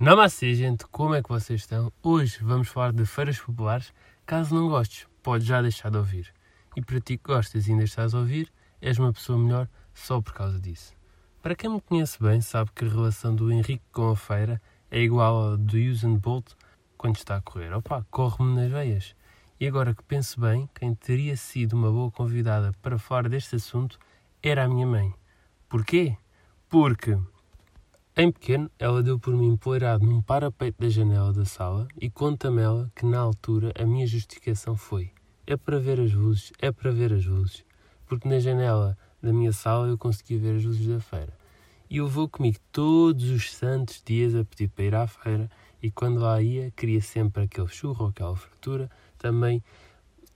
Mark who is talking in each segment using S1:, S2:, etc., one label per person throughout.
S1: Namastê, gente, como é que vocês estão? Hoje vamos falar de feiras populares. Caso não gostes, podes já deixar de ouvir. E para ti que gostas e ainda estás a ouvir, és uma pessoa melhor só por causa disso. Para quem me conhece bem, sabe que a relação do Henrique com a feira é igual à do Usain Bolt quando está a correr. Opa, corre-me nas veias. E agora que penso bem, quem teria sido uma boa convidada para falar deste assunto era a minha mãe. Porquê? Porque em pequeno, ela deu por mim empoleirado num parapeito da janela da sala e conta-me ela que, na altura, a minha justificação foi: é para ver as luzes, é para ver as luzes. Porque na janela da minha sala eu conseguia ver as luzes da feira. E eu vou comigo todos os santos dias a pedir para ir à feira e quando lá ia, queria sempre aquele churro, aquela fratura. Também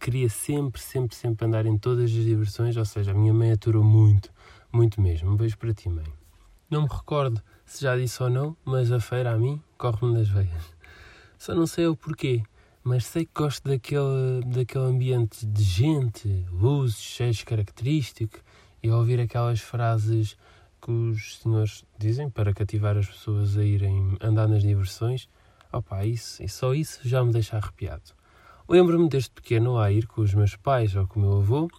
S1: queria sempre, sempre, sempre andar em todas as diversões, ou seja, a minha mãe aturou muito, muito mesmo. Um beijo para ti, mãe. Não me recordo se já disse ou não, mas a feira a mim corre-me nas veias. Só não sei o porquê, mas sei que gosto daquele, daquele ambiente de gente, luzes, cheios característico e ouvir aquelas frases que os senhores dizem para cativar as pessoas a irem andar nas diversões. Opa, isso, e só isso já me deixa arrepiado. Lembro-me desde pequeno a ir com os meus pais ou com o meu avô.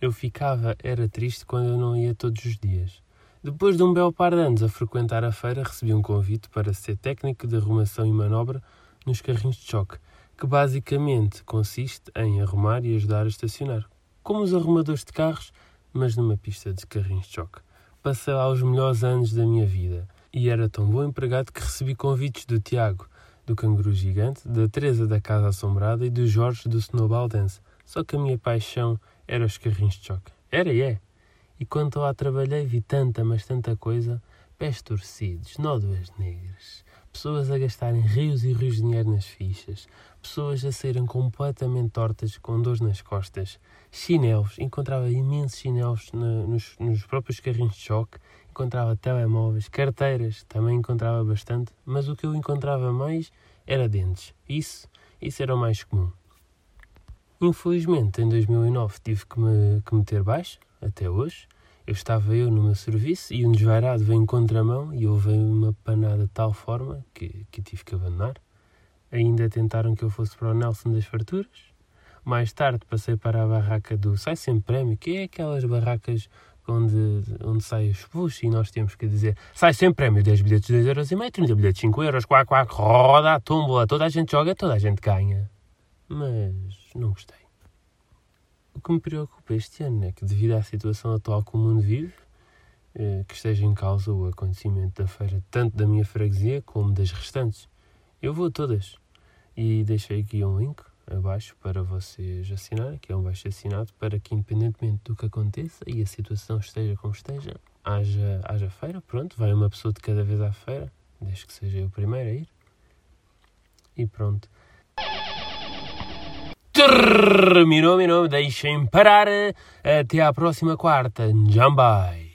S1: Eu ficava, era triste quando eu não ia todos os dias. Depois de um belo par de anos a frequentar a feira, recebi um convite para ser técnico de arrumação e manobra nos carrinhos de choque, que basicamente consiste em arrumar e ajudar a estacionar, como os arrumadores de carros, mas numa pista de carrinhos de choque. Passei lá os melhores anos da minha vida e era tão bom empregado que recebi convites do Tiago, do Canguru Gigante, da Teresa da Casa Assombrada e do Jorge do Snowball Dance. Só que a minha paixão era os carrinhos de choque. Era e é. E quando lá trabalhei vi tanta, mas tanta coisa, pés torcidos, nódoas negras, pessoas a gastarem rios e rios de dinheiro nas fichas, pessoas a serem completamente tortas com dores nas costas, chinelos, encontrava imensos chinelos nos, nos próprios carrinhos de choque, encontrava telemóveis, carteiras, também encontrava bastante, mas o que eu encontrava mais era dentes. Isso, isso era o mais comum. Infelizmente, em 2009 tive que me que meter baixo, até hoje. Eu estava eu no meu serviço e um desvairado veio em contramão e houve uma panada de tal forma que, que tive que abandonar. Ainda tentaram que eu fosse para o Nelson das Farturas. Mais tarde passei para a barraca do Sai Sem Prémio, que é aquelas barracas onde, onde sai os puxos e nós temos que dizer Sai Sem Prémio, 10 bilhetes, 2 euros e meio, 30 bilhetes, 5 euros, quac, quac, roda a tómbola, toda a gente joga, toda a gente ganha. Mas não gostei. Que me preocupa este ano é que, devido à situação atual que o mundo vive, eh, que esteja em causa o acontecimento da feira, tanto da minha freguesia como das restantes. Eu vou a todas. E deixei aqui um link abaixo para vocês assinarem, que é um baixo assinado, para que, independentemente do que aconteça e a situação esteja como esteja, haja, haja feira. Pronto, vai uma pessoa de cada vez à feira, desde que seja eu o primeiro a ir. E pronto. Terminou, terminou, deixem parar. Até à próxima quarta. Jambai.